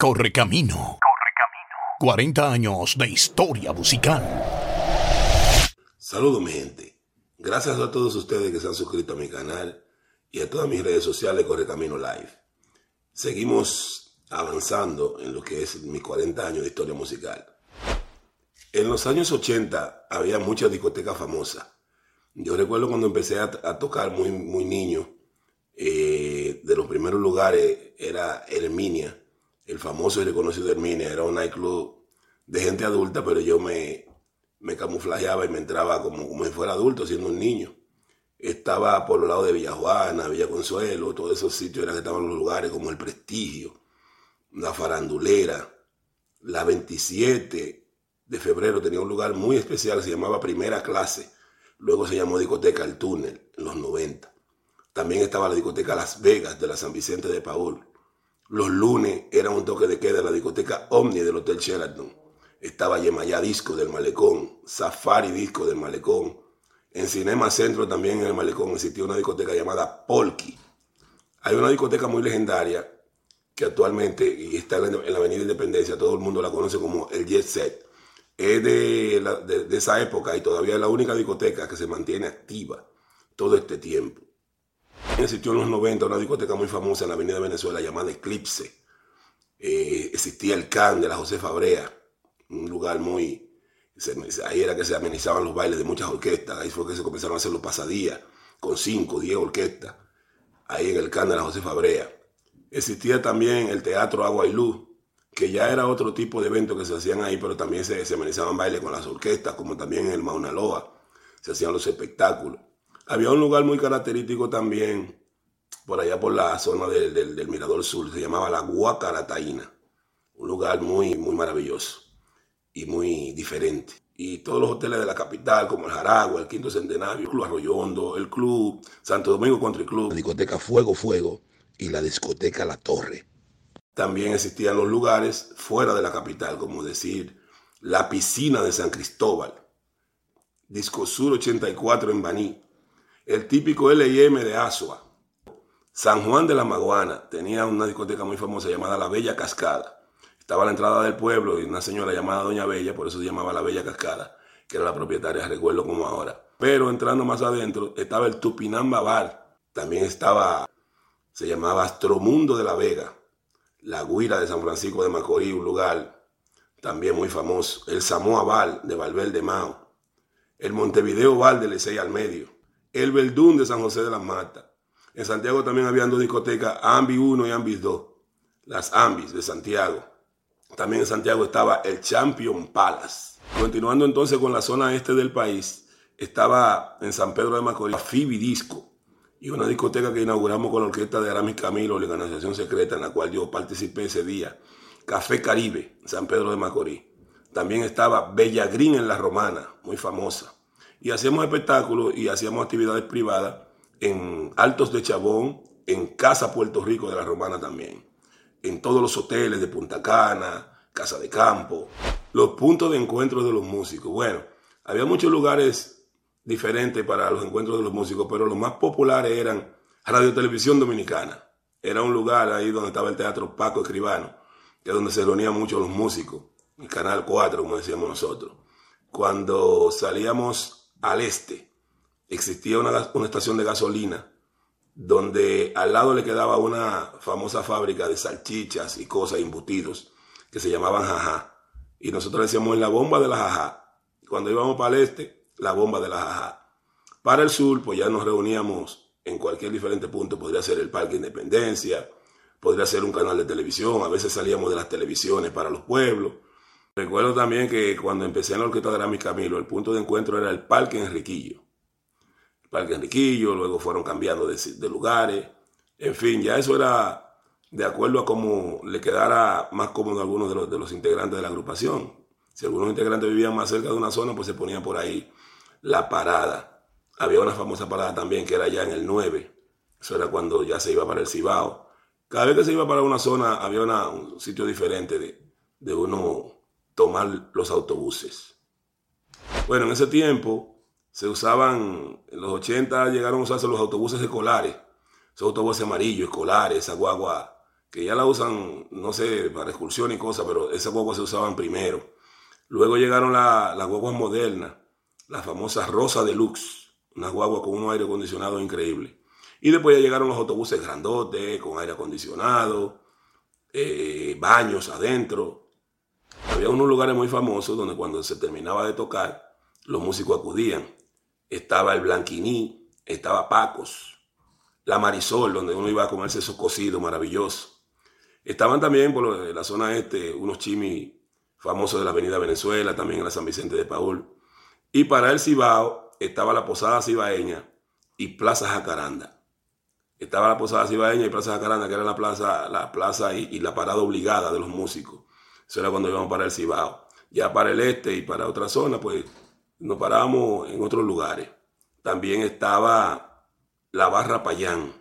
Correcamino. Correcamino. 40 años de historia musical. Saludos mi gente. Gracias a todos ustedes que se han suscrito a mi canal y a todas mis redes sociales Correcamino Live. Seguimos avanzando en lo que es mis 40 años de historia musical. En los años 80 había muchas discotecas famosas. Yo recuerdo cuando empecé a, tocar muy, niño, eh, de los primeros lugares era Herminia el famoso y reconocido Herminia. Era un nightclub de gente adulta, pero yo me, me camuflajeaba y me entraba como, como si fuera adulto, siendo un niño. Estaba por los lados de Villajuana, Villa Consuelo, todos esos sitios eran que estaban los lugares como el Prestigio, la Farandulera, la 27 de febrero tenía un lugar muy especial, se llamaba Primera Clase, luego se llamó Discoteca El Túnel en los 90. También estaba la discoteca Las Vegas de la San Vicente de Paul. Los lunes era un toque de queda en la discoteca Omni del Hotel Sheraton. Estaba Yemayá Disco del Malecón, Safari Disco del Malecón. En Cinema Centro también en el Malecón existía una discoteca llamada Polki. Hay una discoteca muy legendaria que actualmente y está en la Avenida Independencia, todo el mundo la conoce como el Jet Set. Es de, de esa época y todavía es la única discoteca que se mantiene activa todo este tiempo. Existió en los 90 una discoteca muy famosa en la Avenida Venezuela llamada Eclipse. Eh, existía el CAN de la José Fabrea, un lugar muy... ahí era que se amenizaban los bailes de muchas orquestas, ahí fue que se comenzaron a hacer los pasadías, con 5, 10 orquestas, ahí en el CAN de la José Fabrea. Existía también el Teatro Agua y Luz, que ya era otro tipo de evento que se hacían ahí, pero también se, se amenizaban bailes con las orquestas, como también en el Mauna Loa, se hacían los espectáculos. Había un lugar muy característico también, por allá por la zona del, Mirador Sur, se llamaba la Guacarataína. Un lugar muy, muy maravilloso y muy diferente. Y todos los hoteles de la capital, como el Jaragua, el Quinto Centenario, el Club Arroyondo, el Club Santo Domingo Country Club, la discoteca Fuego Fuego y la discoteca La Torre. También existían los lugares fuera de la capital, como decir la piscina de San Cristóbal, Disco Sur 84 en Baní, el típico L&M de Asua. San Juan de la Maguana tenía una discoteca muy famosa llamada La Bella Cascada. Estaba a la entrada del pueblo y una señora llamada Doña Bella, por eso se llamaba La Bella Cascada, que era la propietaria, recuerdo como ahora. Pero entrando más adentro estaba el Tupinamba Bar. También estaba, se llamaba Astromundo de la Vega. La Guira de San Francisco de Macorís, un lugar también muy famoso. El Samoa Bar de Valverde Mao. El Montevideo Bar de Lecey al Medio el Verdún de San José de las Matas. En Santiago también habían dos discotecas, Ambi 1 y Ambis 2, las Ambis de Santiago. También en Santiago estaba el Champion Palace. Continuando entonces con la zona este del país, estaba en San Pedro de Macorís Fibi Disco y una discoteca que inauguramos con la orquesta de Aramis Camilo, la organización secreta en la cual yo participé ese día. Café Caribe, San Pedro de Macorís. También estaba Bella Green en La Romana, muy famosa y hacíamos espectáculos y hacíamos actividades privadas en Altos de Chabón, en Casa Puerto Rico de la Romana también, en todos los hoteles de Punta Cana, Casa de Campo, los puntos de encuentro de los músicos. Bueno, había muchos lugares diferentes para los encuentros de los músicos, pero los más populares eran Radio Televisión Dominicana. Era un lugar ahí donde estaba el Teatro Paco Escribano, que es donde se reunían muchos los músicos, el Canal 4, como decíamos nosotros. Cuando salíamos al este existía una, estación de gasolina donde al lado le quedaba una famosa fábrica de salchichas y cosas, embutidos, que se llamaban jaja. Y nosotros decíamos la bomba de la jaja. Cuando íbamos para el este, la bomba de la jaja. Para el sur, pues ya nos reuníamos en cualquier diferente punto. Podría ser el Parque Independencia, podría ser un canal de televisión. A veces salíamos de las televisiones para los pueblos. Recuerdo también que cuando empecé en la orquesta de Aramis Camilo, el punto de encuentro era el Parque Enriquillo. El Parque Enriquillo, luego fueron cambiando de, lugares. En fin, ya eso era de acuerdo a cómo le quedara más cómodo a algunos de los, integrantes de la agrupación. Si algunos integrantes vivían más cerca de una zona, pues se ponía por ahí la parada. Había una famosa parada también que era ya en el 9. Eso era cuando ya se iba para el Cibao. Cada vez que se iba para una zona había un sitio diferente de uno tomar los autobuses. Bueno, en ese tiempo se usaban, en los 80 llegaron a usarse los autobuses escolares, esos autobuses amarillos, escolares, esa guagua que ya la usan, no sé, para excursión y cosas, pero esas guaguas se usaban primero. Luego llegaron las la guaguas modernas, las famosas Rosa Deluxe, unas guaguas con un aire acondicionado increíble. Y después ya llegaron los autobuses grandotes, con aire acondicionado, eh, baños adentro. Había unos lugares muy famosos donde cuando se terminaba de tocar, los músicos acudían. Estaba el Blanquiní, estaba Pacos, la Marisol, donde uno iba a comerse esos cocidos maravillosos. Estaban también por la zona este unos chimis famosos de la Avenida Venezuela, también en la San Vicente de Paul. Y para el Cibao estaba la Posada Cibaeña y Plaza Jacaranda. Estaba la Posada Cibaeña y Plaza Jacaranda, que era la plaza, la plaza y, la parada obligada de los músicos. Eso era cuando íbamos para el Cibao. Ya para el este y para otra zona, pues nos parábamos en otros lugares. También estaba la Barra Payán,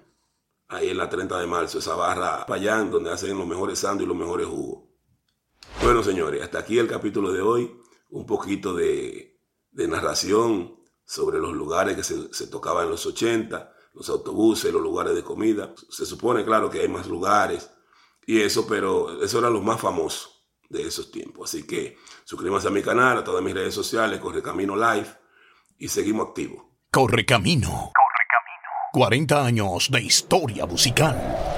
ahí en la 30 de marzo, esa barra Payán, donde hacen los mejores sándwiches y los mejores jugos. Bueno, señores, hasta aquí el capítulo de hoy. Un poquito de, narración sobre los lugares que se, tocaban en los 80, los autobuses, los lugares de comida. Se supone, claro, que hay más lugares y eso, pero eso era lo más famoso de esos tiempos. Así que suscríbanse a mi canal, a todas mis redes sociales, Correcamino Live y seguimos activos. Correcamino. Correcamino. 40 años de historia musical.